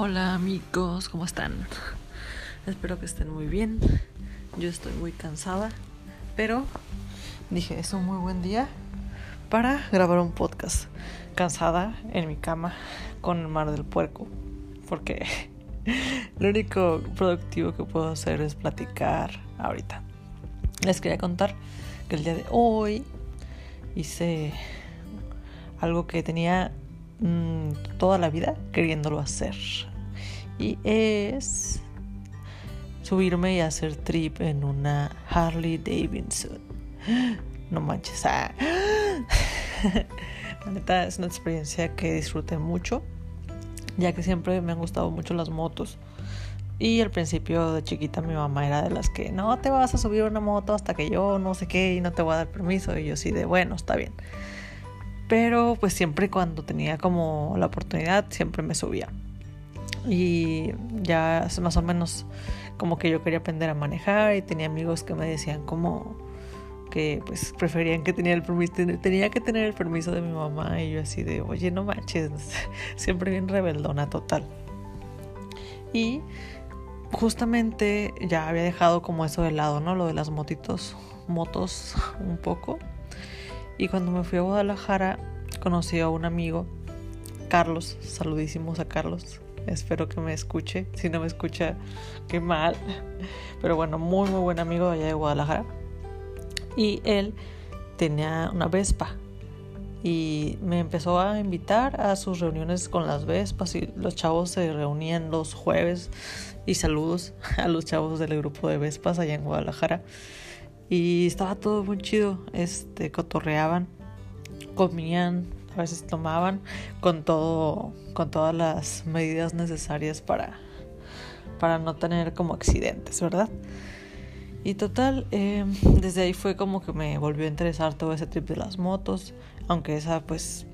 Hola amigos, ¿cómo están? Espero que estén muy bien. Yo estoy muy cansada, pero dije, es un muy buen día para grabar un podcast. Cansada en mi cama con el mar del puerco, porque lo único productivo que puedo hacer es platicar ahorita. Les quería contar que el día de hoy hice algo que tenía Mm, toda la vida queriéndolo hacer. Y es subirme y hacer trip en una Harley Davidson. No manches. Ah. La neta es una experiencia que disfruté mucho, ya que siempre me han gustado mucho las motos. Y al principio de chiquita mi mamá era de las que no te vas a subir una moto hasta que yo no sé qué y no te voy a dar permiso. Y yo sí de bueno, está bien. Pero pues siempre cuando tenía como la oportunidad, siempre me subía. Y ya más o menos como que yo quería aprender a manejar y tenía amigos que me decían como que pues preferían que tenía el permiso, tenía que tener el permiso de mi mamá y yo así de, oye, no manches, siempre bien rebeldona total. Y justamente ya había dejado como eso de lado, ¿no? Lo de las motitos, motos un poco. Y cuando me fui a Guadalajara, conocí a un amigo, Carlos. Saludísimos a Carlos. Espero que me escuche. Si no me escucha, qué mal. Pero bueno, muy, muy buen amigo allá de Guadalajara. Y él tenía una Vespa. Y me empezó a invitar a sus reuniones con las Vespas. Y los chavos se reunían los jueves. Y saludos a los chavos del grupo de Vespas allá en Guadalajara. Y estaba todo muy chido. Este, cotorreaban, comían, a veces tomaban con todo, con todas las medidas necesarias para, para no tener como accidentes, ¿verdad? Y total, eh, desde ahí fue como que me volvió a interesar todo ese trip de las motos, aunque esa pues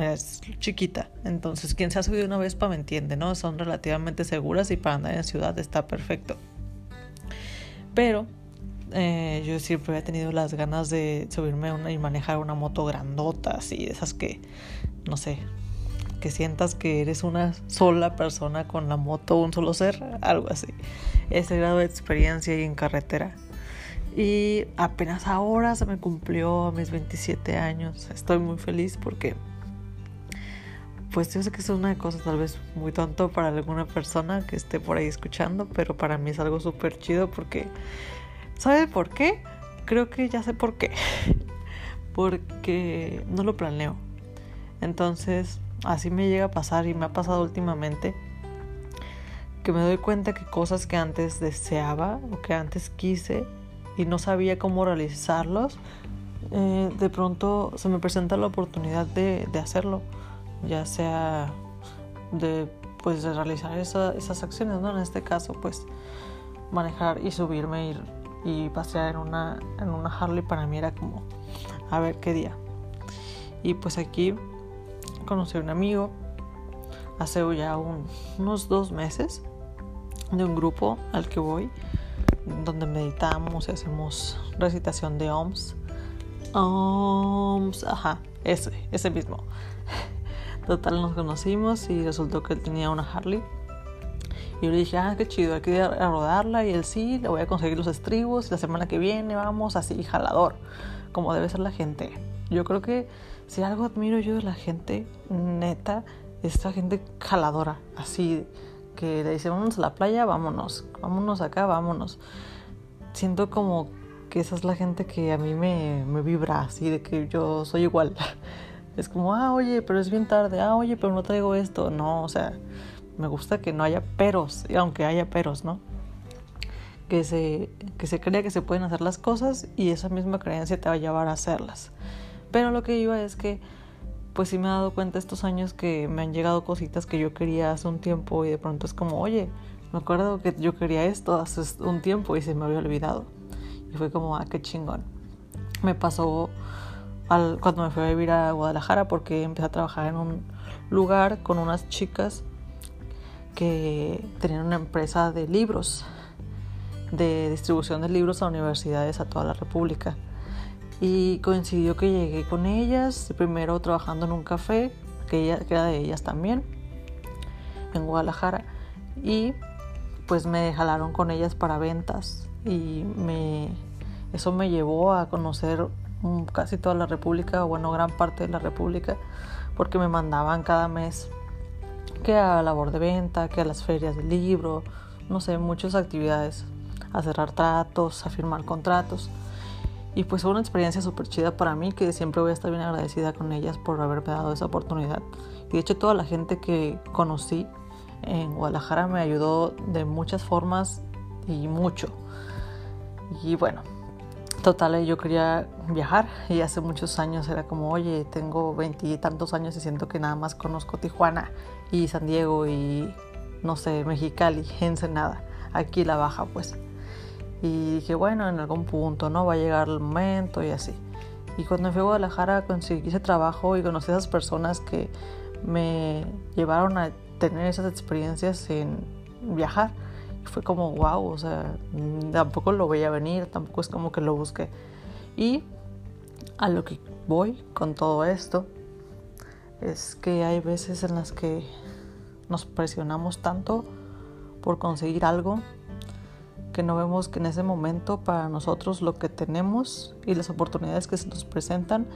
es chiquita. Entonces, quien se ha subido una vez para me entiende, ¿no? Son relativamente seguras y para andar en ciudad está perfecto. Pero eh, yo siempre había tenido las ganas de subirme una y manejar una moto grandota, así, esas que, no sé, que sientas que eres una sola persona con la moto, un solo ser, algo así. Ese grado de experiencia y en carretera. Y apenas ahora se me cumplió a mis 27 años. Estoy muy feliz porque, pues yo sé que es una cosa tal vez muy tonto para alguna persona que esté por ahí escuchando, pero para mí es algo súper chido porque ¿Sabe por qué? Creo que ya sé por qué. Porque no lo planeo. Entonces, así me llega a pasar y me ha pasado últimamente que me doy cuenta que cosas que antes deseaba o que antes quise y no sabía cómo realizarlos, eh, de pronto se me presenta la oportunidad de, hacerlo, ya sea de pues de realizar esas acciones, ¿no? En este caso, pues manejar y subirme y y pasear en una, en una Harley para mí era como a ver qué día. Y pues aquí conocí a un amigo hace ya unos dos meses de un grupo al que voy donde meditamos y hacemos recitación de OMS. OMS, ajá, ese, ese mismo. Total nos conocimos y resultó que él tenía una Harley y yo le dije, ah, qué chido, hay que ir a rodarla. Y él sí, le voy a conseguir los estribos. La semana que viene vamos así, jalador, como debe ser la gente. Yo creo que si algo admiro yo de la gente, neta, es esta gente jaladora, así, que le dice, vámonos a la playa, vámonos, vámonos acá, vámonos. Siento como que esa es la gente que a mí me, me vibra, así, de que yo soy igual. Es como, ah, oye, pero es bien tarde, ah, oye, pero no traigo esto. No, o sea, me gusta que no haya peros, aunque haya peros, ¿no? Que se, que se crea que se pueden hacer las cosas y esa misma creencia te va a llevar a hacerlas. Pero lo que iba es que, pues sí me he dado cuenta estos años que me han llegado cositas que yo quería hace un tiempo y de pronto es como, oye, me acuerdo que yo quería esto hace un tiempo y se me había olvidado. Y fue como, ah, qué chingón. Me pasó al, cuando me fui a vivir a Guadalajara porque empecé a trabajar en un lugar con unas chicas que tenían una empresa de libros, de distribución de libros a universidades a toda la República. Y coincidió que llegué con ellas, primero trabajando en un café, que, ella, que era de ellas también, en Guadalajara. y pues me jalaron con ellas para ventas y me eso me llevó a conocer casi toda la República, o bueno, gran parte de la República, porque me mandaban cada mes que a labor de venta, que a las ferias del libro, no sé, muchas actividades, a cerrar tratos, a firmar contratos. Y pues fue una experiencia súper chida para mí que siempre voy a estar bien agradecida con ellas por haberme dado esa oportunidad. Y de hecho toda la gente que conocí en Guadalajara me ayudó de muchas formas y mucho. Y bueno, total, yo quería viajar y hace muchos años era como, oye, tengo veintitantos años y siento que nada más conozco Tijuana y San Diego y no sé, Mexicali, Ensenada, aquí la baja pues. Y dije, bueno, en algún punto, ¿no? Va a llegar el momento y así. Y cuando me fui a Guadalajara conseguí ese trabajo y conocí a esas personas que me llevaron a tener esas experiencias en viajar. Y fue como, wow, o sea, tampoco lo veía venir, tampoco es como que lo busqué. Y a lo que voy con todo esto es que hay veces en las que nos presionamos tanto por conseguir algo que no vemos que en ese momento para nosotros lo que tenemos y las oportunidades que se nos presentan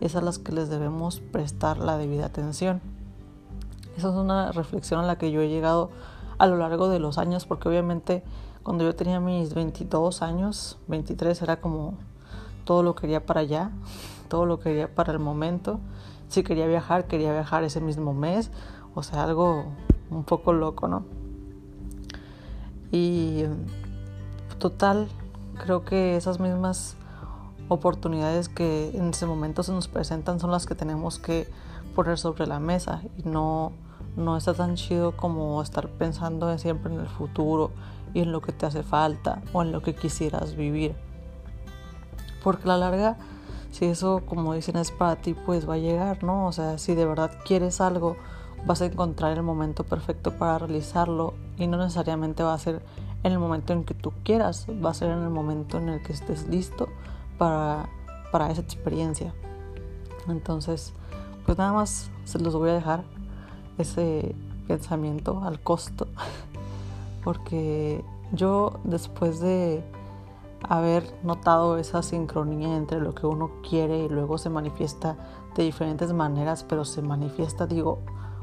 es a las que les debemos prestar la debida atención. Esa es una reflexión a la que yo he llegado a lo largo de los años porque obviamente cuando yo tenía mis 22 años, 23 era como todo lo quería para allá, todo lo quería para el momento. Si quería viajar, quería viajar ese mismo mes, o sea, algo un poco loco, ¿no? Y total, creo que esas mismas oportunidades que en ese momento se nos presentan son las que tenemos que poner sobre la mesa y no, no está tan chido como estar pensando siempre en el futuro y en lo que te hace falta o en lo que quisieras vivir. Porque a la larga, si eso como dicen es para ti, pues va a llegar, ¿no? O sea, si de verdad quieres algo, vas a encontrar el momento perfecto para realizarlo y no necesariamente va a ser en el momento en que tú quieras, va a ser en el momento en el que estés listo para, para esa experiencia. Entonces, pues nada más se los voy a dejar ese pensamiento al costo, porque yo después de haber notado esa sincronía entre lo que uno quiere y luego se manifiesta de diferentes maneras, pero se manifiesta, digo,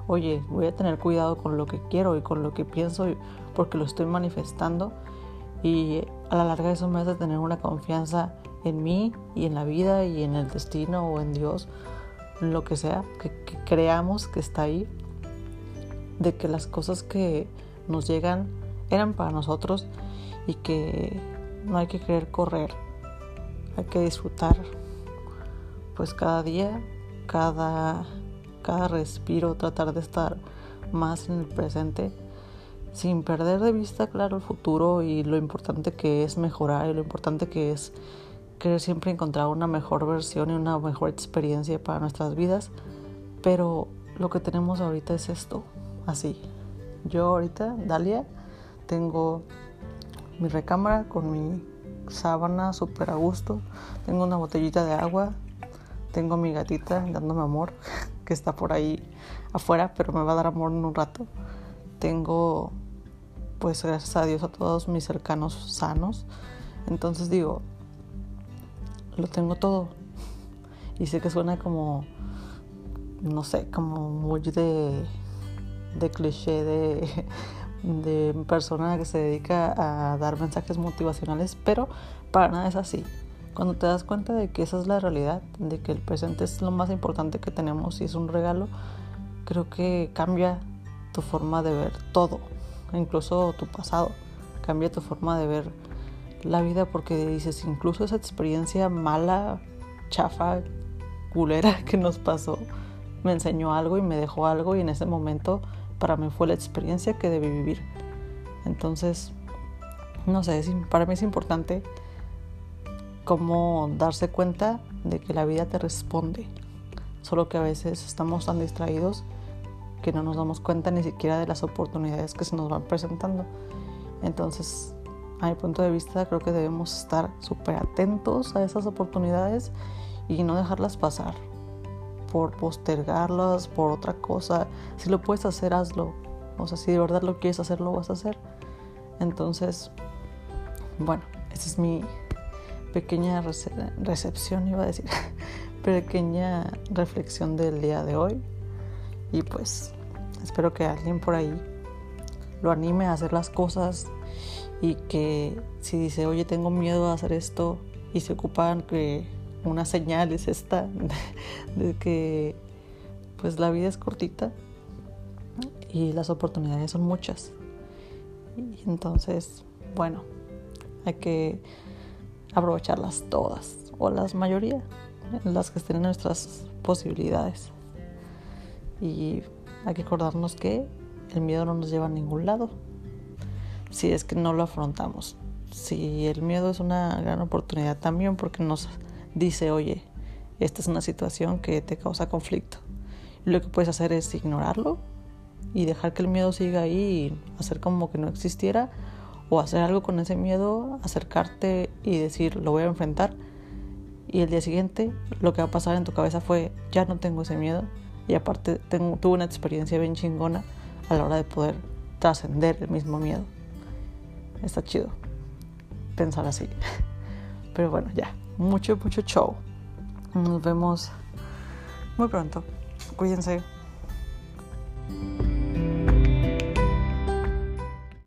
oye, voy a tener cuidado con lo que quiero y con lo que pienso porque lo estoy manifestando y a la larga eso me hace tener una confianza en mí y en la vida y en el destino o en Dios, lo que sea, que, creamos que está ahí, de que las cosas que nos llegan eran para nosotros y que no hay que querer correr, hay que disfrutar pues cada día, cada cada respiro, tratar de estar más en el presente, sin perder de vista, claro, el futuro y lo importante que es mejorar y lo importante que es querer siempre encontrar una mejor versión y una mejor experiencia para nuestras vidas. Pero lo que tenemos ahorita es esto, así. Yo ahorita, Dalia, tengo mi recámara con mi sábana súper a gusto, tengo una botellita de agua, tengo mi gatita dándome amor. que está por ahí afuera, pero me va a dar amor en un rato. Tengo, pues gracias a Dios, a todos mis cercanos sanos. Entonces digo, lo tengo todo. Y sé que suena como, no sé, como muy de, de cliché, de, de persona que se dedica a dar mensajes motivacionales, pero para nada es así. Cuando te das cuenta de que esa es la realidad, de que el presente es lo más importante que tenemos y es un regalo, creo que cambia tu forma de ver todo, incluso tu pasado, cambia tu forma de ver la vida porque dices, incluso esa experiencia mala, chafa, culera que nos pasó, me enseñó algo y me dejó algo y en ese momento para mí fue la experiencia que debí vivir. Entonces, no sé, para mí es importante cómo darse cuenta de que la vida te responde. Solo que a veces estamos tan distraídos que no nos damos cuenta ni siquiera de las oportunidades que se nos van presentando. Entonces, a mi punto de vista, creo que debemos estar súper atentos a esas oportunidades y no dejarlas pasar por postergarlas, por otra cosa. Si lo puedes hacer, hazlo. O sea, si de verdad lo quieres hacer, lo vas a hacer. Entonces, bueno, esa es mi pequeña recepción, iba a decir, pequeña reflexión del día de hoy. Y pues espero que alguien por ahí lo anime a hacer las cosas y que si dice, oye, tengo miedo a hacer esto y se ocupan que una señal es esta de que pues la vida es cortita y las oportunidades son muchas. Y entonces, bueno, hay que aprovecharlas todas o las mayoría, las que estén en nuestras posibilidades. Y hay que acordarnos que el miedo no nos lleva a ningún lado si es que no lo afrontamos. Si el miedo es una gran oportunidad también porque nos dice, oye, esta es una situación que te causa conflicto. Lo que puedes hacer es ignorarlo y dejar que el miedo siga ahí y hacer como que no existiera o hacer algo con ese miedo, acercarte y decir, lo voy a enfrentar. Y el día siguiente lo que va a pasar en tu cabeza fue, ya no tengo ese miedo. Y aparte tuve una experiencia bien chingona a la hora de poder trascender el mismo miedo. Está chido pensar así. Pero bueno, ya mucho, mucho show. Nos vemos muy pronto. Cuídense.